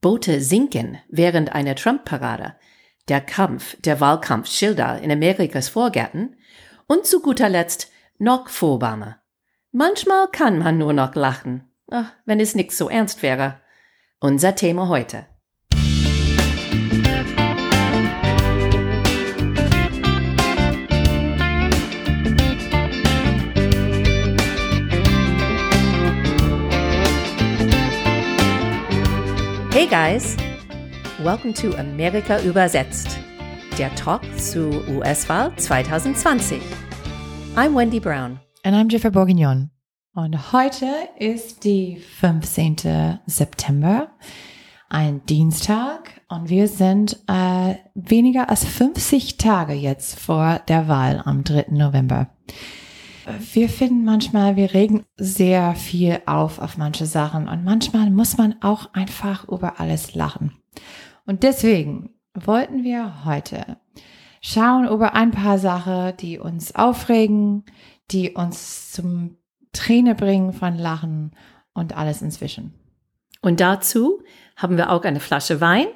Boote sinken während einer Trump-Parade, der Kampf der Wahlkampfschilder in Amerikas Vorgärten und zu guter Letzt noch Vorbarme. Manchmal kann man nur noch lachen, Ach, wenn es nicht so ernst wäre. Unser Thema heute. Guys, welcome to Amerika übersetzt, der Talk zu US-Wahl 2020. I'm Wendy Brown. And I'm Jennifer Bourguignon. Und heute ist die 15. September, ein Dienstag. Und wir sind äh, weniger als 50 Tage jetzt vor der Wahl am 3. November. Wir finden manchmal, wir regen sehr viel auf auf manche Sachen und manchmal muss man auch einfach über alles lachen. Und deswegen wollten wir heute schauen über ein paar Sachen, die uns aufregen, die uns zum Träne bringen von Lachen und alles inzwischen. Und dazu haben wir auch eine Flasche Wein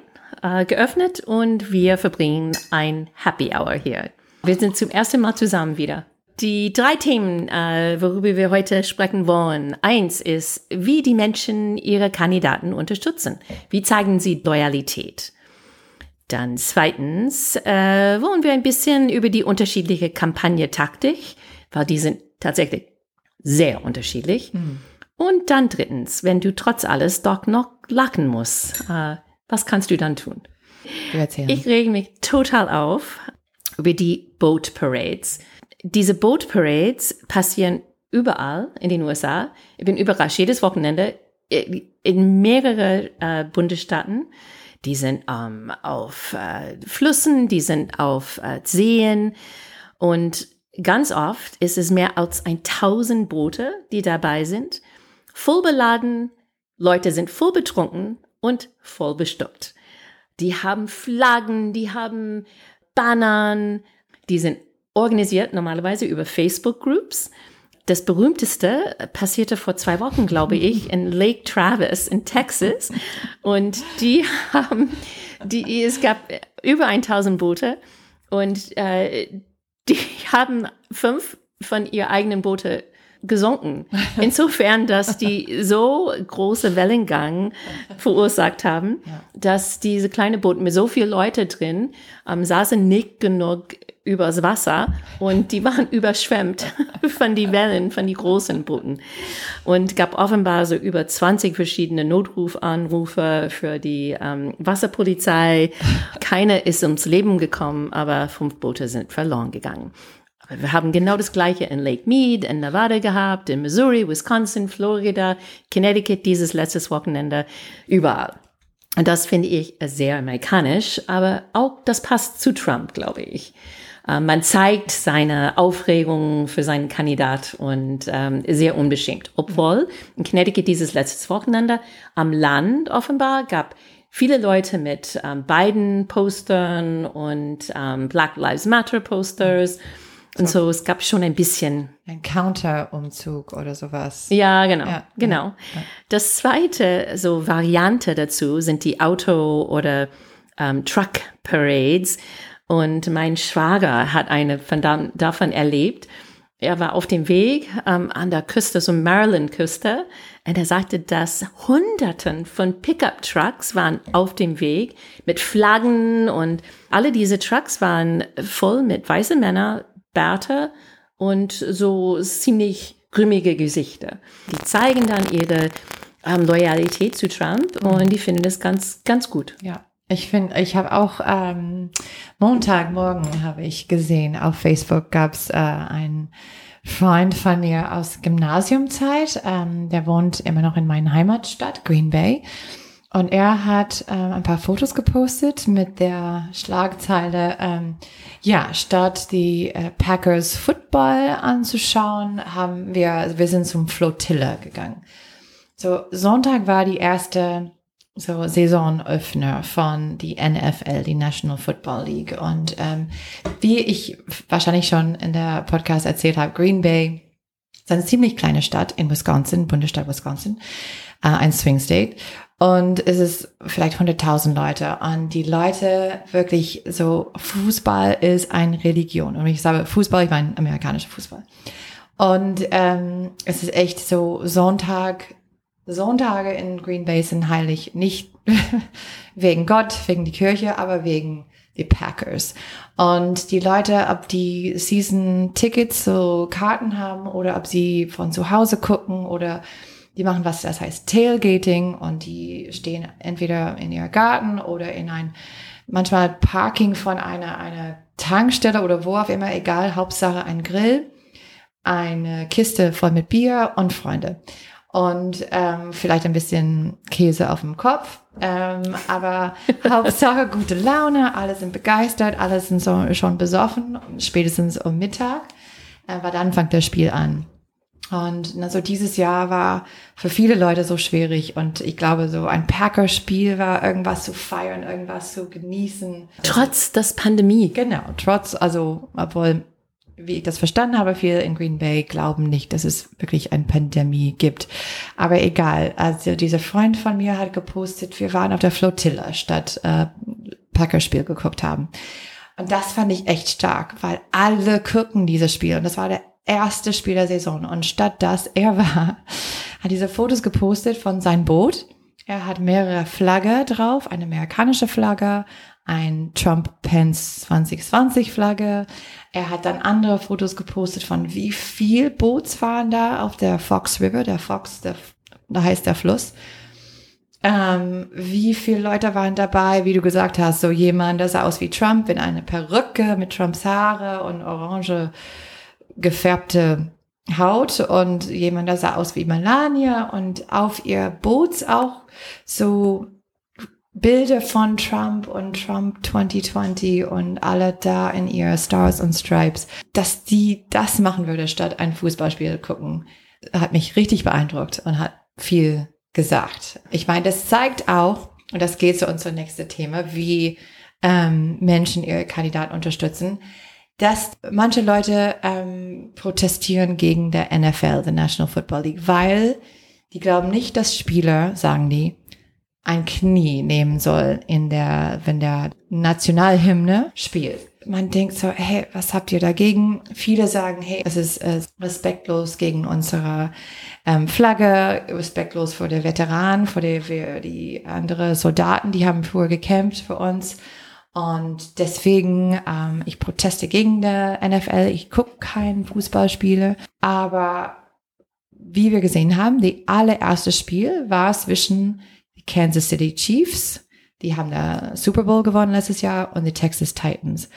äh, geöffnet und wir verbringen ein Happy Hour hier. Wir sind zum ersten Mal zusammen wieder. Die drei Themen, äh, worüber wir heute sprechen wollen. Eins ist, wie die Menschen ihre Kandidaten unterstützen. Wie zeigen sie Loyalität? Dann zweitens äh, wollen wir ein bisschen über die unterschiedliche Kampagne-Taktik, weil die sind tatsächlich sehr unterschiedlich. Mhm. Und dann drittens, wenn du trotz alles doch noch lachen musst, äh, was kannst du dann tun? Ich rege mich total auf über die Boat Parades diese Boat Parades passieren überall in den USA. Ich bin überrascht. Jedes Wochenende äh, in mehrere äh, Bundesstaaten. Die sind ähm, auf äh, Flüssen, die sind auf äh, Seen und ganz oft ist es mehr als 1000 Boote, die dabei sind, voll beladen, Leute sind voll betrunken und voll bestückt. Die haben Flaggen, die haben Bannern, die sind organisiert normalerweise über Facebook-Groups. Das berühmteste passierte vor zwei Wochen, glaube ich, in Lake Travis in Texas. Und die haben, die, es gab über 1000 Boote und äh, die haben fünf von ihr eigenen Boote gesunken. Insofern, dass die so große Wellengang verursacht haben, dass diese kleine Boote mit so viel Leute drin ähm, saßen nicht genug übers Wasser und die waren überschwemmt von die Wellen, von die großen Booten. Und gab offenbar so über 20 verschiedene Notrufanrufe für die ähm, Wasserpolizei. Keine ist ums Leben gekommen, aber fünf Boote sind verloren gegangen. Aber wir haben genau das Gleiche in Lake Mead, in Nevada gehabt, in Missouri, Wisconsin, Florida, Connecticut dieses letztes Wochenende, überall. Und das finde ich sehr amerikanisch, aber auch das passt zu Trump, glaube ich. Äh, man zeigt seine Aufregung für seinen Kandidat und ähm, sehr unbeschämt. Obwohl in Connecticut dieses letztes Wochenende am Land offenbar gab viele Leute mit ähm, beiden Postern und ähm, Black Lives Matter Posters. Und so, es gab schon ein bisschen. Ein Counter-Umzug oder sowas. Ja, genau, ja, genau. Ja. Das zweite, so Variante dazu sind die Auto- oder ähm, Truck-Parades. Und mein Schwager hat eine von davon erlebt. Er war auf dem Weg ähm, an der Küste, so Maryland-Küste, und er sagte, dass Hunderten von Pickup-Trucks waren auf dem Weg mit Flaggen und alle diese Trucks waren voll mit weißen Männern, Bärte und so ziemlich grimmige Gesichter. Die zeigen dann ihre ähm, Loyalität zu Trump und die finden das ganz, ganz gut. Ja. Ich finde, ich habe auch ähm, Montagmorgen habe ich gesehen auf Facebook gab es äh, einen Freund von mir aus Gymnasiumzeit, ähm, der wohnt immer noch in meiner Heimatstadt Green Bay und er hat ähm, ein paar Fotos gepostet mit der Schlagzeile ähm, ja statt die äh, Packers Football anzuschauen haben wir wir sind zum Flotille gegangen. So Sonntag war die erste so Saisonöffner von die NFL, die National Football League. Und ähm, wie ich wahrscheinlich schon in der Podcast erzählt habe, Green Bay ist eine ziemlich kleine Stadt in Wisconsin, Bundesstaat Wisconsin, äh, ein Swing State. Und es ist vielleicht 100.000 Leute. Und die Leute wirklich so, Fußball ist eine Religion. Und ich sage Fußball, ich meine amerikanischer Fußball. Und ähm, es ist echt so Sonntag, Sonntage in Green Bay sind heilig. Nicht wegen Gott, wegen die Kirche, aber wegen die Packers. Und die Leute, ob die Season-Tickets, so Karten haben oder ob sie von zu Hause gucken oder die machen was, das heißt Tailgating und die stehen entweder in ihr Garten oder in ein manchmal Parking von einer, einer Tankstelle oder wo auch immer, egal, Hauptsache ein Grill, eine Kiste voll mit Bier und Freunde. Und ähm, vielleicht ein bisschen Käse auf dem Kopf. Ähm, aber Hauptsache gute Laune, alle sind begeistert, alle sind so, schon besoffen, spätestens um Mittag. Äh, weil dann fängt das Spiel an. Und also dieses Jahr war für viele Leute so schwierig und ich glaube, so ein Packer-Spiel war irgendwas zu feiern, irgendwas zu genießen. Trotz des Pandemie. Genau, trotz, also, obwohl, wie ich das verstanden habe, viele in Green Bay glauben nicht, dass es wirklich eine Pandemie gibt. Aber egal, also dieser Freund von mir hat gepostet, wir waren auf der Flotilla statt äh, Packer-Spiel geguckt haben. Und das fand ich echt stark, weil alle gucken dieses Spiel und das war der erste Spiel der Saison. Und statt dass er war, hat diese Fotos gepostet von seinem Boot. Er hat mehrere Flagge drauf, eine amerikanische Flagge, ein Trump-Pence 2020 Flagge. Er hat dann andere Fotos gepostet von wie viel Boots waren da auf der Fox River, der Fox, der, da heißt der Fluss. Ähm, wie viele Leute waren dabei, wie du gesagt hast, so jemand, der sah aus wie Trump in eine Perücke mit Trumps Haare und orange gefärbte Haut und jemand, der sah aus wie Melania und auf ihr Boots auch so Bilder von Trump und Trump 2020 und alle da in ihr Stars und Stripes, dass die das machen würde, statt ein Fußballspiel gucken, hat mich richtig beeindruckt und hat viel gesagt. Ich meine, das zeigt auch, und das geht zu unserem nächsten Thema, wie ähm, Menschen ihre Kandidaten unterstützen, dass manche Leute ähm, protestieren gegen der NFL, the National Football League, weil die glauben nicht, dass Spieler, sagen die, ein Knie nehmen soll in der, wenn der Nationalhymne spielt. Man denkt so, hey, was habt ihr dagegen? Viele sagen, hey, es ist äh, respektlos gegen unsere ähm, Flagge, respektlos vor der Veteran, vor der wir, die andere Soldaten, die haben früher gekämpft für uns. Und deswegen, ähm, ich proteste gegen der NFL. Ich gucke kein Fußballspiele. Aber wie wir gesehen haben, die allererste Spiel war zwischen Kansas City Chiefs. Die haben der Super Bowl gewonnen letztes Jahr und die Texas Titans.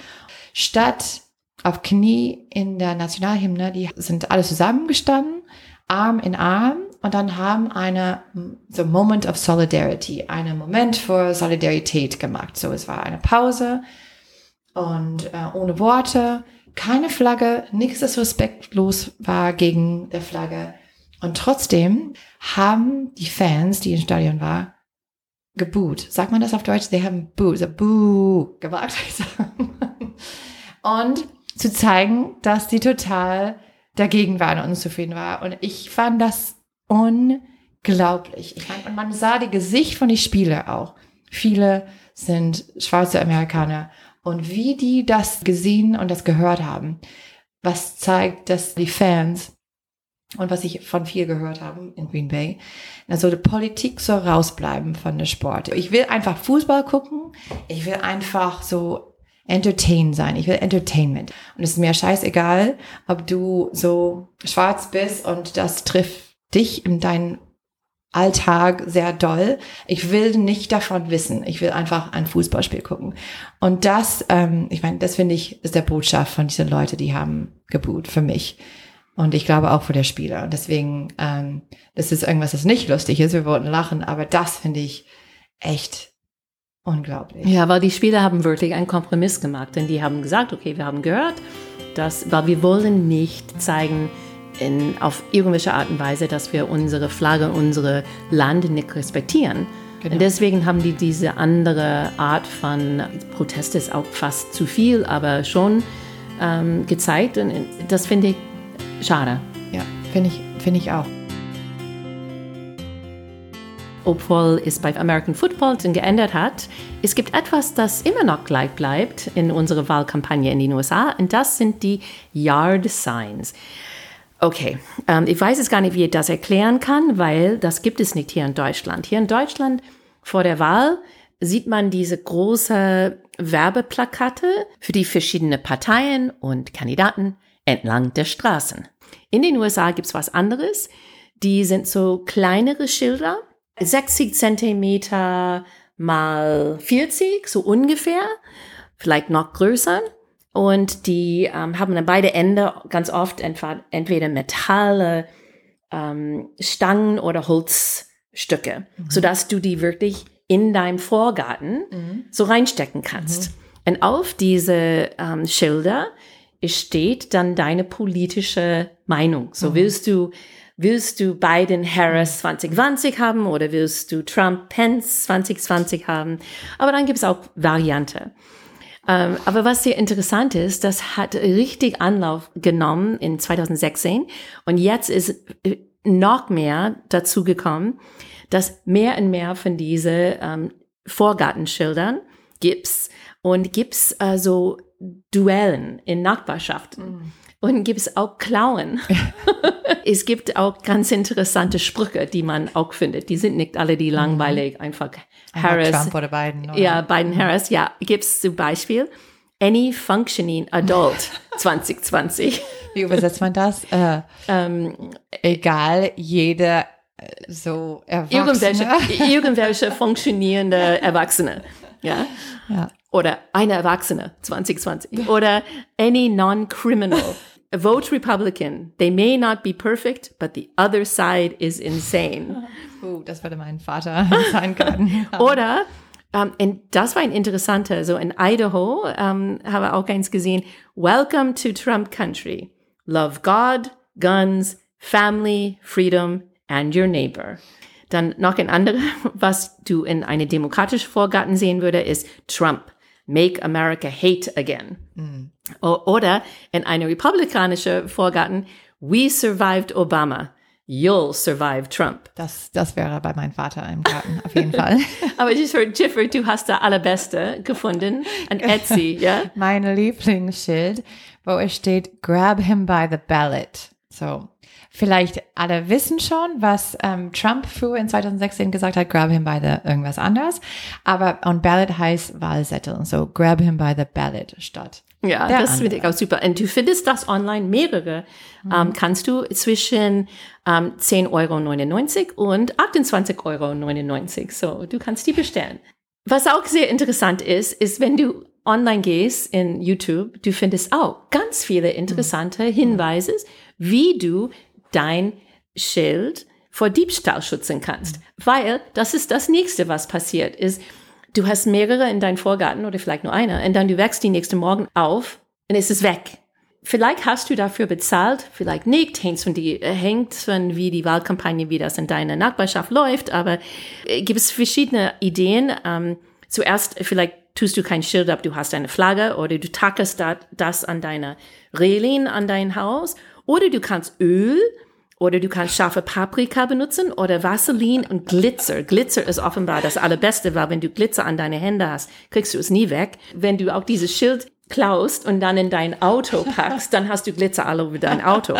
Statt auf Knie in der Nationalhymne, die sind alle zusammengestanden, Arm in Arm und dann haben eine so Moment of Solidarity, einen Moment für Solidarität gemacht. So, es war eine Pause und äh, ohne Worte, keine Flagge, nichts, das respektlos war gegen der Flagge. Und trotzdem haben die Fans, die im Stadion waren, geboot. Sagt man das auf Deutsch? Sie haben boo, so boo gemacht. und zu zeigen, dass die total dagegen waren und unzufrieden war. Und ich fand das unglaublich. Ich meine, und man sah die Gesicht von den Spielern auch. Viele sind schwarze Amerikaner. Und wie die das gesehen und das gehört haben, was zeigt, dass die Fans und was ich von viel gehört habe in Green Bay, also die Politik soll rausbleiben von der Sport. Ich will einfach Fußball gucken. Ich will einfach so entertain sein. Ich will Entertainment. Und es ist mir scheißegal, ob du so schwarz bist und das trifft dich in deinen Alltag sehr doll. Ich will nicht davon wissen. Ich will einfach ein Fußballspiel gucken. Und das, ähm, ich meine, das finde ich, ist der Botschaft von diesen Leuten, die haben geboot für mich. Und ich glaube auch für der Spieler. Deswegen, ähm, das ist irgendwas, das nicht lustig ist. Wir wollten lachen, aber das finde ich echt unglaublich. Ja, weil die Spieler haben wirklich einen Kompromiss gemacht, denn die haben gesagt, okay, wir haben gehört, dass, weil wir wollen nicht zeigen, in, auf irgendwelche Art und Weise, dass wir unsere Flagge, unsere Land nicht respektieren. Genau. Und deswegen haben die diese andere Art von Protest ist auch fast zu viel, aber schon ähm, gezeigt. Und das finde ich schade. Ja, finde ich, finde ich auch. obwohl es bei American Football geändert hat. Es gibt etwas, das immer noch gleich bleibt in unserer Wahlkampagne in den USA und das sind die Yard Signs. Okay, ähm, ich weiß es gar nicht, wie ich das erklären kann, weil das gibt es nicht hier in Deutschland. Hier in Deutschland vor der Wahl sieht man diese große Werbeplakate für die verschiedenen Parteien und Kandidaten entlang der Straßen. In den USA gibt's was anderes. Die sind so kleinere Schilder, 60 Zentimeter mal 40, so ungefähr, vielleicht noch größer. Und die ähm, haben an beide Ende ganz oft entweder Metalle, ähm, Stangen oder Holzstücke, mhm. sodass du die wirklich in deinem Vorgarten mhm. so reinstecken kannst. Mhm. Und auf diese ähm, Schilder steht dann deine politische Meinung. So mhm. willst du Willst du Biden Harris 2020 haben oder willst du Trump Pence 2020 haben? Aber dann gibt es auch Variante. Ähm, aber was sehr interessant ist, das hat richtig Anlauf genommen in 2016 und jetzt ist äh, noch mehr dazu gekommen, dass mehr und mehr von diese ähm, Vorgartenschildern gibt's und gibt's also Duellen in Nachbarschaften. Mhm. Und gibt es auch Klauen. es gibt auch ganz interessante Sprüche, die man auch findet. Die sind nicht alle die mhm. langweilig, einfach Harris. Trump oder Biden. Oder? Ja, Biden mhm. Harris. Ja, gibt es zum Beispiel Any Functioning Adult 2020. Wie übersetzt man das? Äh, ähm, egal, jeder äh, so Erwachsene. Irgendwelche, irgendwelche funktionierende Erwachsene. Ja. ja. Oder eine Erwachsene 2020. Oder any non-criminal. Vote Republican. They may not be perfect, but the other side is insane. Uh, das würde mein Vater sein können. Oder, um, und das war ein interessanter, so in Idaho um, haben wir auch eins gesehen. Welcome to Trump Country. Love God, guns, family, freedom and your neighbor. Dann noch ein anderer, was du in eine demokratische Vorgarten sehen würde, ist Trump. Make America Hate Again. Mhm. Oder in eine republikanische Vorgarten, We survived Obama. You'll survive Trump. Das, das wäre bei meinem Vater im Garten, auf jeden Fall. Aber Jiffer, du hast da allerbeste gefunden an Etsy, ja? Mein Lieblingsschild, wo es steht, grab him by the ballot. So, vielleicht alle wissen schon, was ähm, Trump früher in 2016 gesagt hat, grab him by the irgendwas anderes. Aber on ballot heißt Wahlzettel. So grab him by the ballot statt. Ja, das finde ich auch super. Und du findest das online mehrere. Mhm. Ähm, kannst du zwischen ähm, 10,99 Euro und 28,99 Euro. So, du kannst die bestellen. Was auch sehr interessant ist, ist, wenn du online gehst in YouTube, du findest auch ganz viele interessante mhm. Hinweise, wie du dein Schild vor Diebstahl schützen kannst. Weil das ist das nächste, was passiert ist. Du hast mehrere in deinem Vorgarten oder vielleicht nur eine und dann du wächst die nächste Morgen auf und es ist weg. Vielleicht hast du dafür bezahlt, vielleicht nicht, hängt von, die, hängt von wie die Wahlkampagne, wie das in deiner Nachbarschaft läuft, aber äh, gibt es verschiedene Ideen. Ähm, zuerst vielleicht tust du kein Schild ab, du hast eine Flagge oder du tackelst das an deiner Reling an dein Haus oder du kannst Öl oder du kannst scharfe Paprika benutzen oder Vaseline und Glitzer. Glitzer ist offenbar das Allerbeste, weil wenn du Glitzer an deine Hände hast, kriegst du es nie weg. Wenn du auch dieses Schild klaust und dann in dein Auto packst, dann hast du Glitzer all over dein Auto.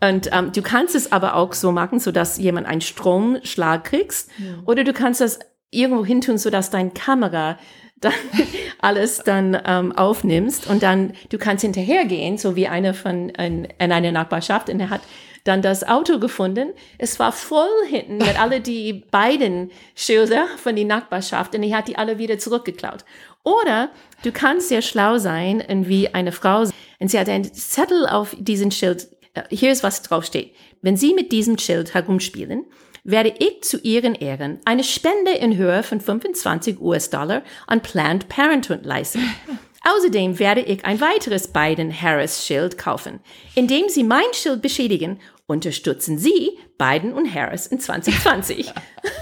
Und ähm, du kannst es aber auch so machen, so dass jemand einen Stromschlag kriegst. Ja. Oder du kannst das irgendwo hin tun, so dass dein Kamera dann alles dann ähm, aufnimmst und dann du kannst hinterhergehen, so wie einer von in, in einer Nachbarschaft und er hat dann das Auto gefunden. Es war voll hinten mit alle die beiden Schilder von die Nachbarschaft und er hat die alle wieder zurückgeklaut. Oder du kannst sehr schlau sein wie eine Frau und sie hat einen Zettel auf diesen Schild. Äh, hier ist was draufsteht. Wenn Sie mit diesem Schild herumspielen, werde ich zu ihren Ehren eine Spende in Höhe von 25 US-Dollar an Planned Parenthood leisten. Außerdem werde ich ein weiteres Biden-Harris-Schild kaufen, indem Sie mein Schild beschädigen unterstützen Sie Biden und Harris in 2020.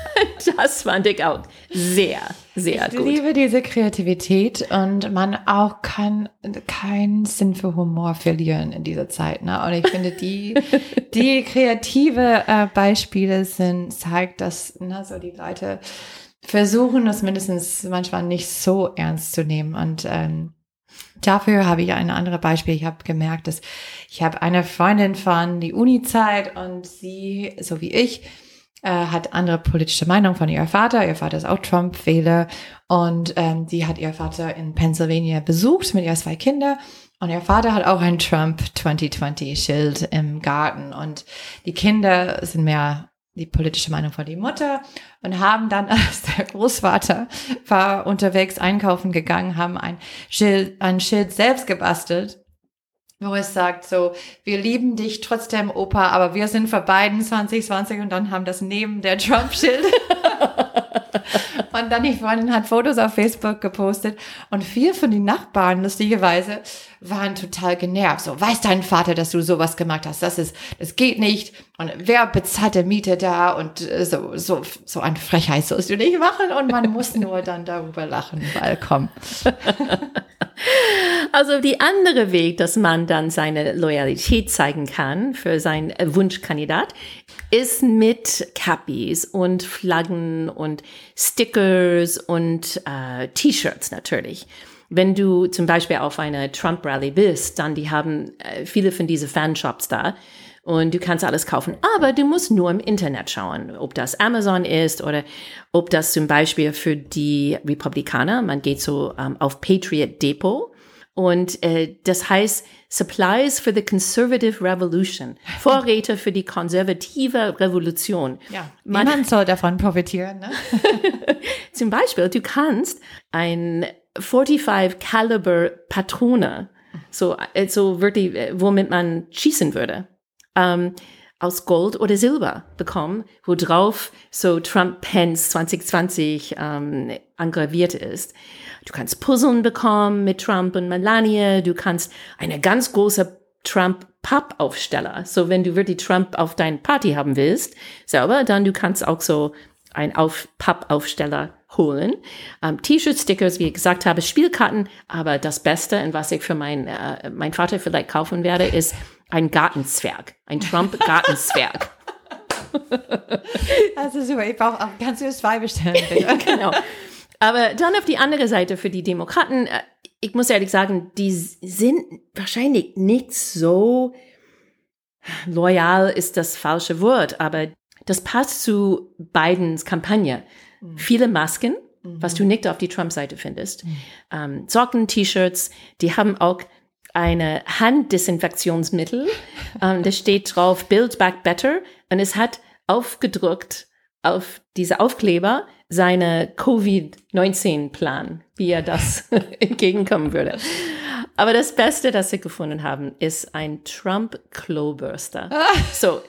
das fand ich auch sehr, sehr ich gut. Ich liebe diese Kreativität und man auch kann keinen Sinn für Humor verlieren in dieser Zeit. Ne? Und ich finde, die, die kreative äh, Beispiele sind, zeigt, dass ne, so die Leute versuchen, das mindestens manchmal nicht so ernst zu nehmen. Und ähm, Dafür habe ich ein anderes Beispiel. Ich habe gemerkt, dass ich habe eine Freundin von die Uni-Zeit und sie, so wie ich, äh, hat andere politische Meinung von ihrem Vater. Ihr Vater ist auch Trump-Wähler und ähm, die hat ihr Vater in Pennsylvania besucht mit ihren zwei Kindern. Und ihr Vater hat auch ein Trump 2020-Schild im Garten. Und die Kinder sind mehr die politische Meinung von die Mutter und haben dann, als der Großvater war unterwegs einkaufen gegangen, haben ein Schild, ein Schild selbst gebastelt, wo es sagt so, wir lieben dich trotzdem, Opa, aber wir sind für beiden 2020 und dann haben das neben der Trump-Schild. und dann die Freundin hat Fotos auf Facebook gepostet und vier von den Nachbarn, lustigerweise, waren total genervt. So, weiß dein Vater, dass du sowas gemacht hast? Das ist, das geht nicht. Und wer bezahlt der Miete da? Und äh, so, so, so eine Frechheit sollst du nicht machen. Und man muss nur dann darüber lachen, weil komm. Also die andere Weg, dass man dann seine Loyalität zeigen kann für seinen Wunschkandidat, ist mit Cappies und Flaggen und Stickers und äh, T-Shirts natürlich. Wenn du zum Beispiel auf einer Trump-Rally bist, dann die haben äh, viele von diesen Fanshops da und du kannst alles kaufen. Aber du musst nur im Internet schauen, ob das Amazon ist oder ob das zum Beispiel für die Republikaner, man geht so ähm, auf Patriot Depot und äh, das heißt Supplies for the Conservative Revolution, Vorräte für die konservative Revolution. Ja, man, man soll davon profitieren. Ne? zum Beispiel, du kannst ein 45 Caliber Patrone, so also wirklich, womit man schießen würde, ähm, aus Gold oder Silber bekommen, wo drauf so Trump Pence 2020 ähm, engraviert ist. Du kannst Puzzeln bekommen mit Trump und Melania. Du kannst eine ganz große Trump Pappaufsteller. So wenn du wirklich Trump auf dein Party haben willst, selber, dann du kannst auch so ein auf Pappaufsteller holen. Ähm, T-Shirts, Stickers, wie ich gesagt habe, Spielkarten. Aber das Beste, und was ich für mein, äh, mein Vater vielleicht kaufen werde, ist ein Gartenzwerg. Ein Trump-Gartenzwerg. Also super, ich brauche auch, kannst du das zwei bestellen, genau. Aber dann auf die andere Seite für die Demokraten, äh, ich muss ehrlich sagen, die sind wahrscheinlich nicht so loyal ist das falsche Wort, aber das passt zu Bidens Kampagne. Mhm. Viele Masken, mhm. was du nicht auf die Trump-Seite findest. Mhm. Ähm, Socken, T-Shirts, die haben auch eine Handdesinfektionsmittel. ähm, das steht drauf Build Back Better und es hat aufgedruckt auf diese Aufkleber seine Covid-19-Plan, wie er das entgegenkommen würde. Aber das Beste, das sie gefunden haben, ist ein Trump-Klobürster. so,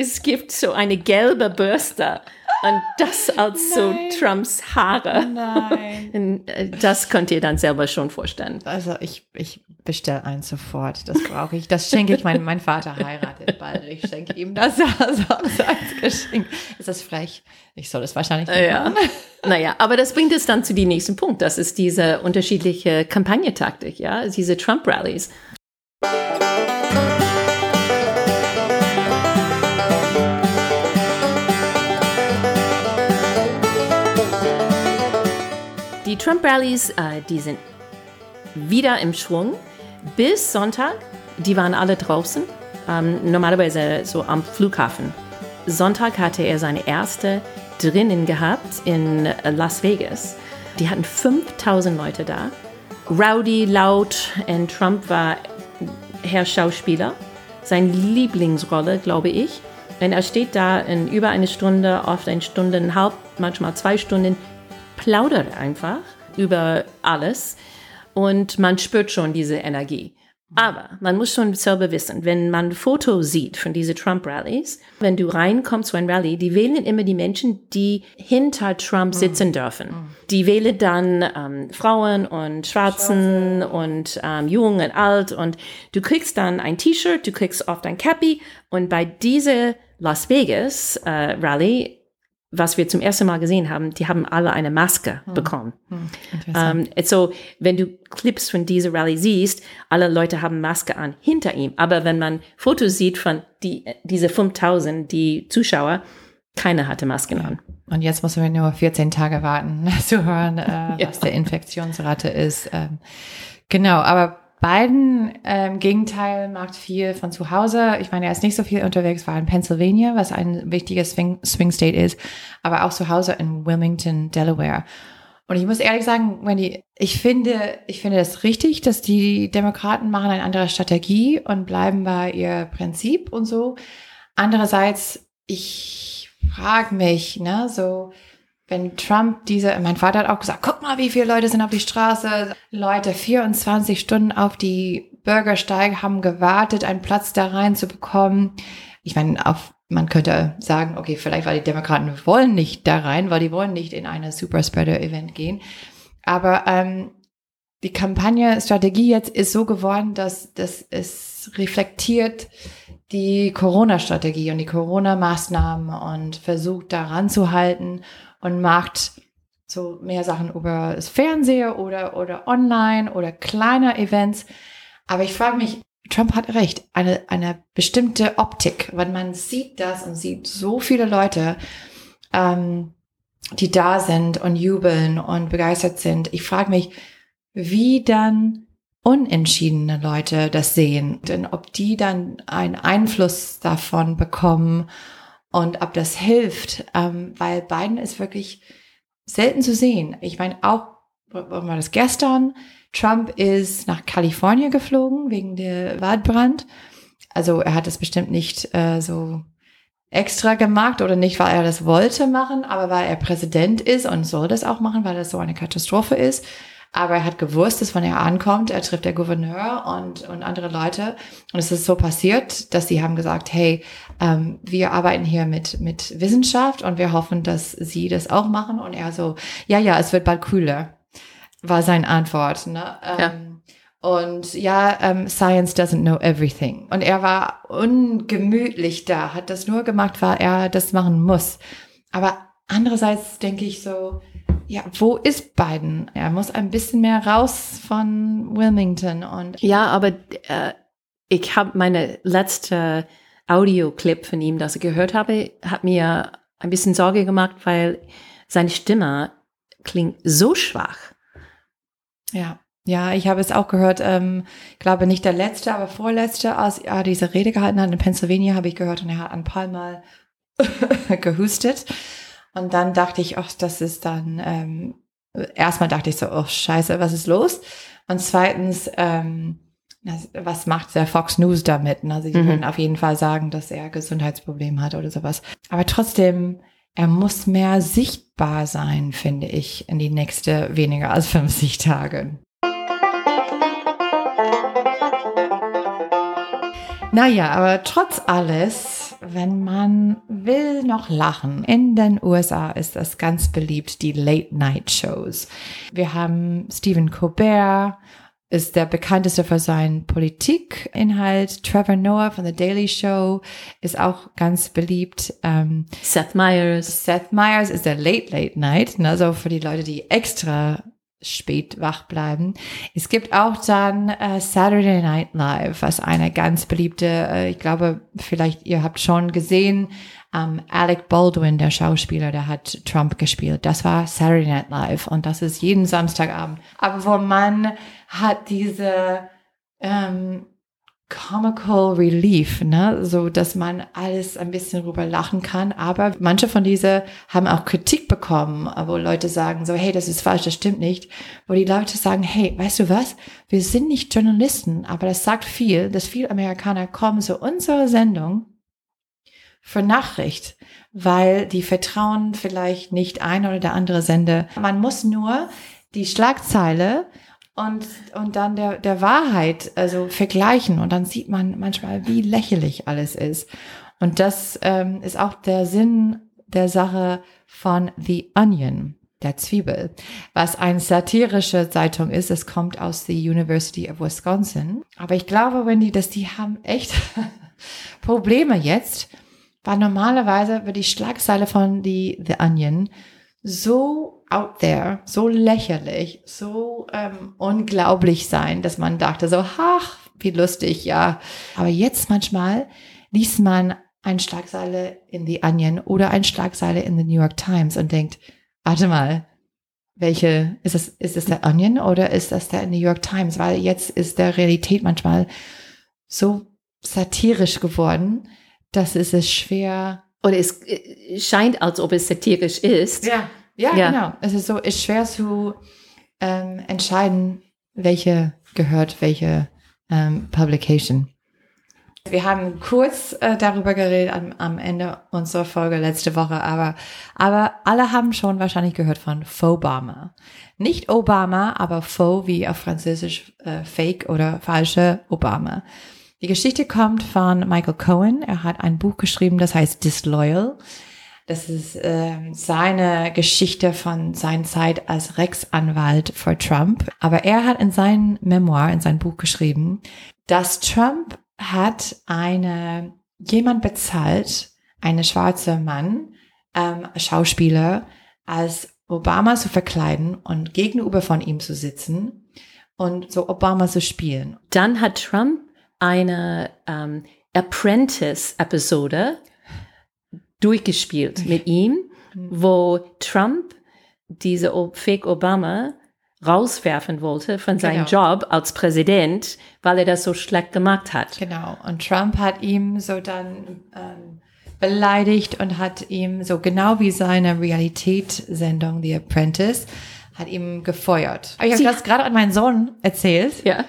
es gibt so eine gelbe Bürste und das als so Trumps Haare. Nein. Äh, das könnt ihr dann selber schon vorstellen. Also ich, ich bestelle einen sofort. Das brauche ich. Das schenke ich. Mein, mein Vater heiratet bald. Ich schenke ihm das also als Geschenk. Ist das frech? Ich soll es wahrscheinlich nicht ja. machen. Naja, aber das bringt es dann zu dem nächsten Punkt. Das ist diese unterschiedliche Kampagnentaktik, ja, diese Trump-Rallies. Die Trump-Rallies, äh, die sind wieder im Schwung. Bis Sonntag, die waren alle draußen, ähm, normalerweise so am Flughafen. Sonntag hatte er seine erste drinnen gehabt in Las Vegas. Die hatten 5000 Leute da. Rowdy, laut und Trump war Herr Schauspieler. Seine Lieblingsrolle, glaube ich. Und er steht da in über eine Stunde, oft eine Stunde und halb, manchmal zwei Stunden plaudert einfach über alles und man spürt schon diese Energie. Aber man muss schon selber wissen, wenn man Fotos sieht von diesen Trump-Rallies, wenn du reinkommst zu einem Rallye, die wählen immer die Menschen, die hinter Trump sitzen dürfen. Die wählen dann ähm, Frauen und Schwarzen und ähm, Jung und Alt. Und du kriegst dann ein T-Shirt, du kriegst oft ein Cappy. Und bei dieser Las Vegas äh, Rallye was wir zum ersten Mal gesehen haben, die haben alle eine Maske hm. bekommen. Hm, um, so, wenn du Clips von dieser Rallye siehst, alle Leute haben Maske an hinter ihm. Aber wenn man Fotos sieht von die, diese 5000, die Zuschauer, keiner hatte Masken an. Und jetzt müssen wir nur 14 Tage warten, zu hören, äh, ja. was der Infektionsrate ist. Ähm, genau, aber Biden ähm, Gegenteil macht viel von zu Hause. Ich meine, er ist nicht so viel unterwegs, war in Pennsylvania, was ein wichtiges Swing, Swing State ist, aber auch zu Hause in Wilmington, Delaware. Und ich muss ehrlich sagen, Wendy, ich finde, ich finde das richtig, dass die Demokraten machen eine andere Strategie und bleiben bei ihr Prinzip und so. Andererseits, ich frage mich, ne, so, wenn Trump diese, mein Vater hat auch gesagt, guck mal, wie viele Leute sind auf die Straße. Leute 24 Stunden auf die Bürgersteige haben gewartet, einen Platz da rein zu bekommen. Ich meine, auf, man könnte sagen, okay, vielleicht weil die Demokraten wollen nicht da rein, weil die wollen nicht in eine Superspreader-Event gehen. Aber ähm, die Kampagne-Strategie jetzt ist so geworden, dass, dass es reflektiert die Corona-Strategie und die Corona-Maßnahmen und versucht daran zu halten und macht so mehr Sachen über das Fernsehen oder, oder online oder kleine Events. Aber ich frage mich, Trump hat recht, eine, eine bestimmte Optik, wenn man sieht das und sieht so viele Leute, ähm, die da sind und jubeln und begeistert sind. Ich frage mich, wie dann unentschiedene Leute das sehen, denn ob die dann einen Einfluss davon bekommen und ob das hilft, ähm, weil Biden ist wirklich selten zu sehen. Ich meine, auch, war das gestern? Trump ist nach Kalifornien geflogen wegen der Waldbrand. Also er hat es bestimmt nicht äh, so extra gemacht oder nicht, weil er das wollte machen, aber weil er Präsident ist und soll das auch machen, weil das so eine Katastrophe ist. Aber er hat gewusst, dass wenn er ankommt, er trifft der Gouverneur und, und andere Leute. Und es ist so passiert, dass sie haben gesagt, hey, ähm, wir arbeiten hier mit, mit Wissenschaft und wir hoffen, dass sie das auch machen. Und er so, ja, ja, es wird bald kühler, war seine Antwort. Ne? Ja. Ähm, und ja, ähm, Science doesn't know everything. Und er war ungemütlich da, hat das nur gemacht, weil er das machen muss. Aber andererseits denke ich so, ja, wo ist Biden? Er muss ein bisschen mehr raus von Wilmington und ja, aber äh, ich habe meine letzte Audioclip von ihm, das ich gehört habe, hat mir ein bisschen Sorge gemacht, weil seine Stimme klingt so schwach. Ja. Ja, ich habe es auch gehört, ähm, glaube nicht der letzte, aber vorletzte, als er diese Rede gehalten hat in Pennsylvania, habe ich gehört und er hat ein paar Mal gehustet. Und dann dachte ich, ach, das ist dann, ähm, erstmal dachte ich so, oh scheiße, was ist los? Und zweitens, ähm, was macht der Fox News damit? Also sie mhm. würden auf jeden Fall sagen, dass er Gesundheitsprobleme hat oder sowas. Aber trotzdem, er muss mehr sichtbar sein, finde ich, in die nächste weniger als 50 Tage. Naja, aber trotz alles wenn man will noch lachen. In den USA ist das ganz beliebt, die Late-Night-Shows. Wir haben Stephen Colbert, ist der bekannteste für seinen Politikinhalt. Trevor Noah von The Daily Show ist auch ganz beliebt. Ähm, Seth Meyers. Seth Meyers ist der Late Late Night, also für die Leute, die extra spät wach bleiben. Es gibt auch dann äh, Saturday Night Live, was eine ganz beliebte, äh, ich glaube, vielleicht ihr habt schon gesehen, ähm, Alec Baldwin, der Schauspieler, der hat Trump gespielt. Das war Saturday Night Live und das ist jeden Samstagabend. Aber wo man hat diese ähm, comical relief, ne, so dass man alles ein bisschen rüber lachen kann. Aber manche von diese haben auch Kritik bekommen, wo Leute sagen so, hey, das ist falsch, das stimmt nicht. Wo die Leute sagen, hey, weißt du was? Wir sind nicht Journalisten, aber das sagt viel, dass viele Amerikaner kommen zu unserer Sendung für Nachricht, weil die vertrauen vielleicht nicht ein oder der andere Sender. Man muss nur die Schlagzeile und, und dann der, der Wahrheit, also vergleichen. Und dann sieht man manchmal, wie lächerlich alles ist. Und das ähm, ist auch der Sinn der Sache von The Onion, der Zwiebel, was eine satirische Zeitung ist. Es kommt aus der University of Wisconsin. Aber ich glaube, Wendy, dass die haben echt Probleme jetzt, weil normalerweise wird die Schlagzeile von The, The Onion so out there, so lächerlich, so ähm, unglaublich sein, dass man dachte so, ach, wie lustig, ja. Aber jetzt manchmal liest man ein Schlagseile in The Onion oder ein Schlagseile in The New York Times und denkt, warte mal, welche, ist das, ist das der Onion oder ist das der New York Times? Weil jetzt ist der Realität manchmal so satirisch geworden, dass es ist schwer. Oder es äh, scheint, als ob es satirisch ist. Ja, ja, ja. genau. Es ist so, ist schwer zu ähm, entscheiden, welche gehört welche ähm, Publication. Wir haben kurz äh, darüber geredet am, am Ende unserer Folge letzte Woche, aber, aber alle haben schon wahrscheinlich gehört von Faux-Obama. Nicht Obama, aber Faux wie auf Französisch äh, Fake oder falsche Obama. Die Geschichte kommt von Michael Cohen. Er hat ein Buch geschrieben, das heißt Disloyal. Das ist äh, seine Geschichte von seiner Zeit als Rechtsanwalt für Trump. Aber er hat in seinem Memoir, in seinem Buch geschrieben, dass Trump hat eine, jemand bezahlt, eine schwarze Mann, ähm, Schauspieler, als Obama zu verkleiden und gegenüber von ihm zu sitzen und so Obama zu spielen. Dann hat Trump eine ähm, Apprentice-Episode durchgespielt mit ihm, wo Trump diese Fake Obama rauswerfen wollte von seinem genau. Job als Präsident, weil er das so schlecht gemacht hat. Genau. Und Trump hat ihm so dann ähm, beleidigt und hat ihm so genau wie seine Realitätssendung The Apprentice hat ihm gefeuert. ich habe das gerade an meinen Sohn erzählt. Ja.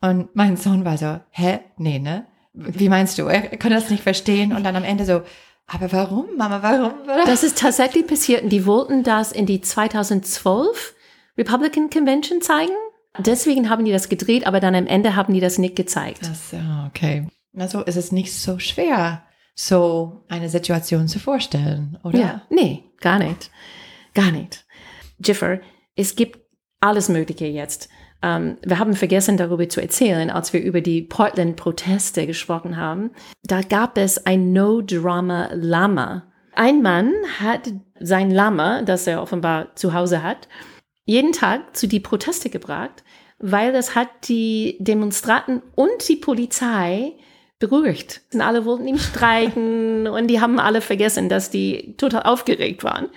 Und mein Sohn war so, hä? Nee, ne? Wie meinst du? Er, er konnte das nicht verstehen und dann am Ende so, aber warum, Mama, warum? Das ist tatsächlich passiert und die wollten das in die 2012 Republican Convention zeigen. Deswegen haben die das gedreht, aber dann am Ende haben die das nicht gezeigt. Das, okay. Also ist es nicht so schwer, so eine Situation zu vorstellen, oder? Ja, nee, gar nicht. Gar nicht. Jiffer, es gibt alles Mögliche jetzt. Ähm, wir haben vergessen, darüber zu erzählen, als wir über die Portland-Proteste gesprochen haben. Da gab es ein No-Drama-Lama. Ein Mann hat sein Lama, das er offenbar zu Hause hat, jeden Tag zu die Proteste gebracht, weil das hat die Demonstranten und die Polizei beruhigt. Und alle wollten ihm streiken und die haben alle vergessen, dass die total aufgeregt waren.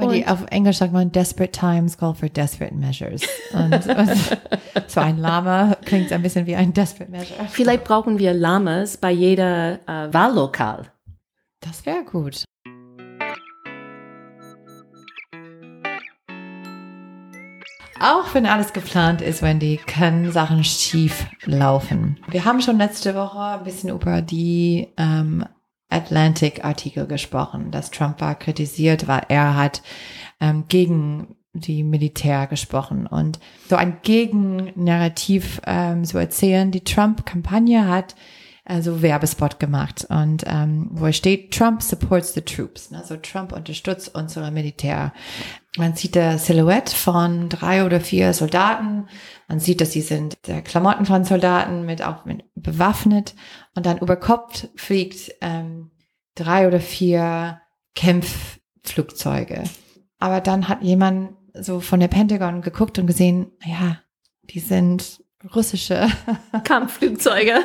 Weil die auf Englisch sagt man, desperate times call for desperate measures. Und, und so ein Lama klingt ein bisschen wie ein desperate measure. Vielleicht brauchen wir Lamas bei jeder äh, Wahllokal. Das wäre gut. Auch wenn alles geplant ist, Wendy, können Sachen schief laufen. Wir haben schon letzte Woche ein bisschen über die ähm, Atlantic-Artikel gesprochen, dass Trump war kritisiert, weil er hat ähm, gegen die Militär gesprochen und so ein Gegennarrativ ähm, so erzählen. Die Trump-Kampagne hat also Werbespot gemacht und ähm, wo steht Trump supports the troops, also Trump unterstützt unsere Militär. Man sieht der Silhouette von drei oder vier Soldaten. Man sieht, dass sie sind der Klamotten von Soldaten mit auch mit bewaffnet und dann über Kopf fliegt ähm, drei oder vier Kämpfflugzeuge. Aber dann hat jemand so von der Pentagon geguckt und gesehen, ja, die sind russische Kampfflugzeuge.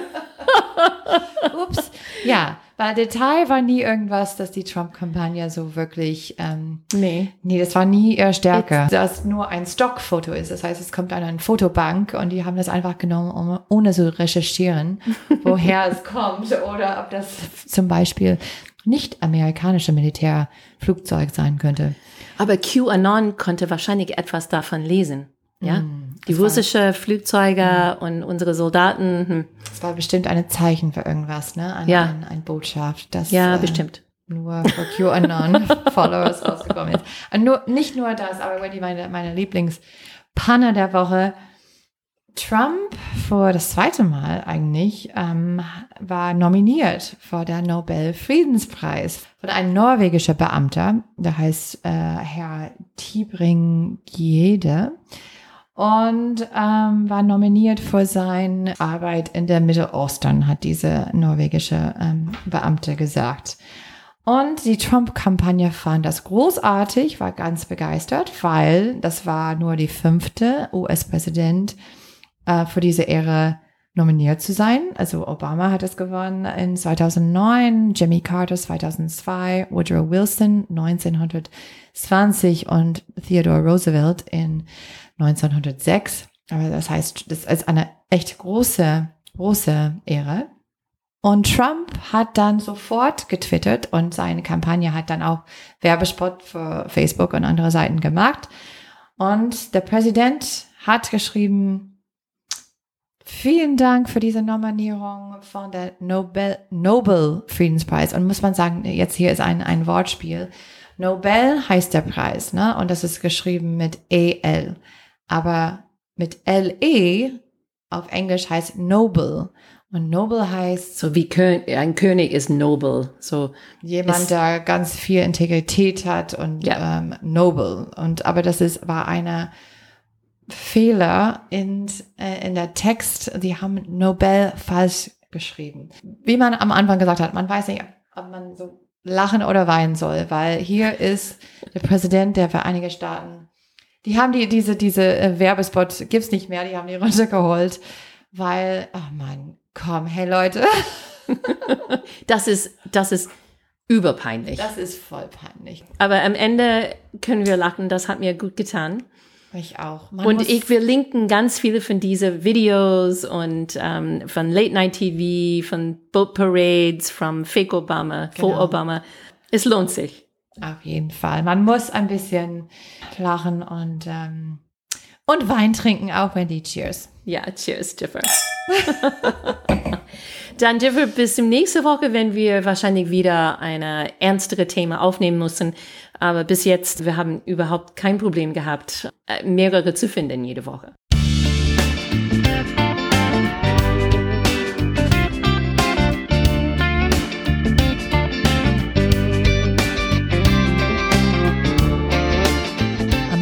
Ups. Ja, weil Detail war nie irgendwas, dass die Trump-Kampagne so wirklich. Ähm, nee. Nee, das war nie ihre Stärke. Dass nur ein Stockfoto ist. Das heißt, es kommt an eine Fotobank und die haben das einfach genommen, um, ohne zu recherchieren, woher es kommt oder ob das zum Beispiel nicht amerikanische Militärflugzeug sein könnte. Aber QAnon konnte wahrscheinlich etwas davon lesen. Ja, mm, die russische Flugzeuge mm. und unsere Soldaten. Hm. Das war bestimmt ein Zeichen für irgendwas, ne? Ein, ja. Ein, ein Botschaft. Dass, ja, äh, bestimmt. Nur für QAnon-Followers rausgekommen ist. Und nur, nicht nur das, aber Wendy, meine, meine Lieblingspanne der Woche Trump vor das zweite Mal eigentlich ähm, war nominiert vor der Nobel-Friedenspreis von einem norwegischen Beamter, der heißt äh, Herr Tibring Giede und ähm, war nominiert für seine Arbeit in der Mittelosten, hat diese norwegische ähm, Beamte gesagt. Und die Trump-Kampagne fand das großartig, war ganz begeistert, weil das war nur die fünfte US-Präsident äh, für diese Ehre nominiert zu sein. Also Obama hat es gewonnen in 2009, Jimmy Carter 2002, Woodrow Wilson 1920 und Theodore Roosevelt in 1906. Aber das heißt, das ist eine echt große, große Ehre. Und Trump hat dann sofort getwittert und seine Kampagne hat dann auch Werbespot für Facebook und andere Seiten gemacht. Und der Präsident hat geschrieben, vielen Dank für diese Nominierung von der Nobel, Nobel Friedenspreis. Und muss man sagen, jetzt hier ist ein, ein Wortspiel. Nobel heißt der Preis, ne? Und das ist geschrieben mit EL. Aber mit LE auf Englisch heißt Noble. Und Noble heißt. So wie Kön ein König ist noble. So jemand, der ganz viel Integrität hat und ja. ähm, noble. Und aber das ist war eine Fehler in, äh, in der Text. Die haben Nobel falsch geschrieben. Wie man am Anfang gesagt hat, man weiß nicht, ob man so lachen oder weinen soll, weil hier ist der Präsident der Vereinigten Staaten die haben die, diese, diese äh, Werbespot gibt's nicht mehr, die haben die runtergeholt, weil, oh Mann, komm, hey Leute. das ist, das ist überpeinlich. Das ist voll peinlich. Aber am Ende können wir lachen, das hat mir gut getan. Ich auch. Man und ich, wir linken ganz viele von diese Videos und ähm, von Late Night TV, von Boat Parades, von Fake Obama, genau. Faux Obama. Es lohnt sich. Auf jeden Fall. Man muss ein bisschen lachen und, ähm, und Wein trinken, auch wenn die Cheers. Ja, Cheers, Jiffer. Dann, Jiffer, bis nächste Woche, wenn wir wahrscheinlich wieder eine ernstere Thema aufnehmen müssen. Aber bis jetzt, wir haben überhaupt kein Problem gehabt, äh, mehrere zu finden jede Woche.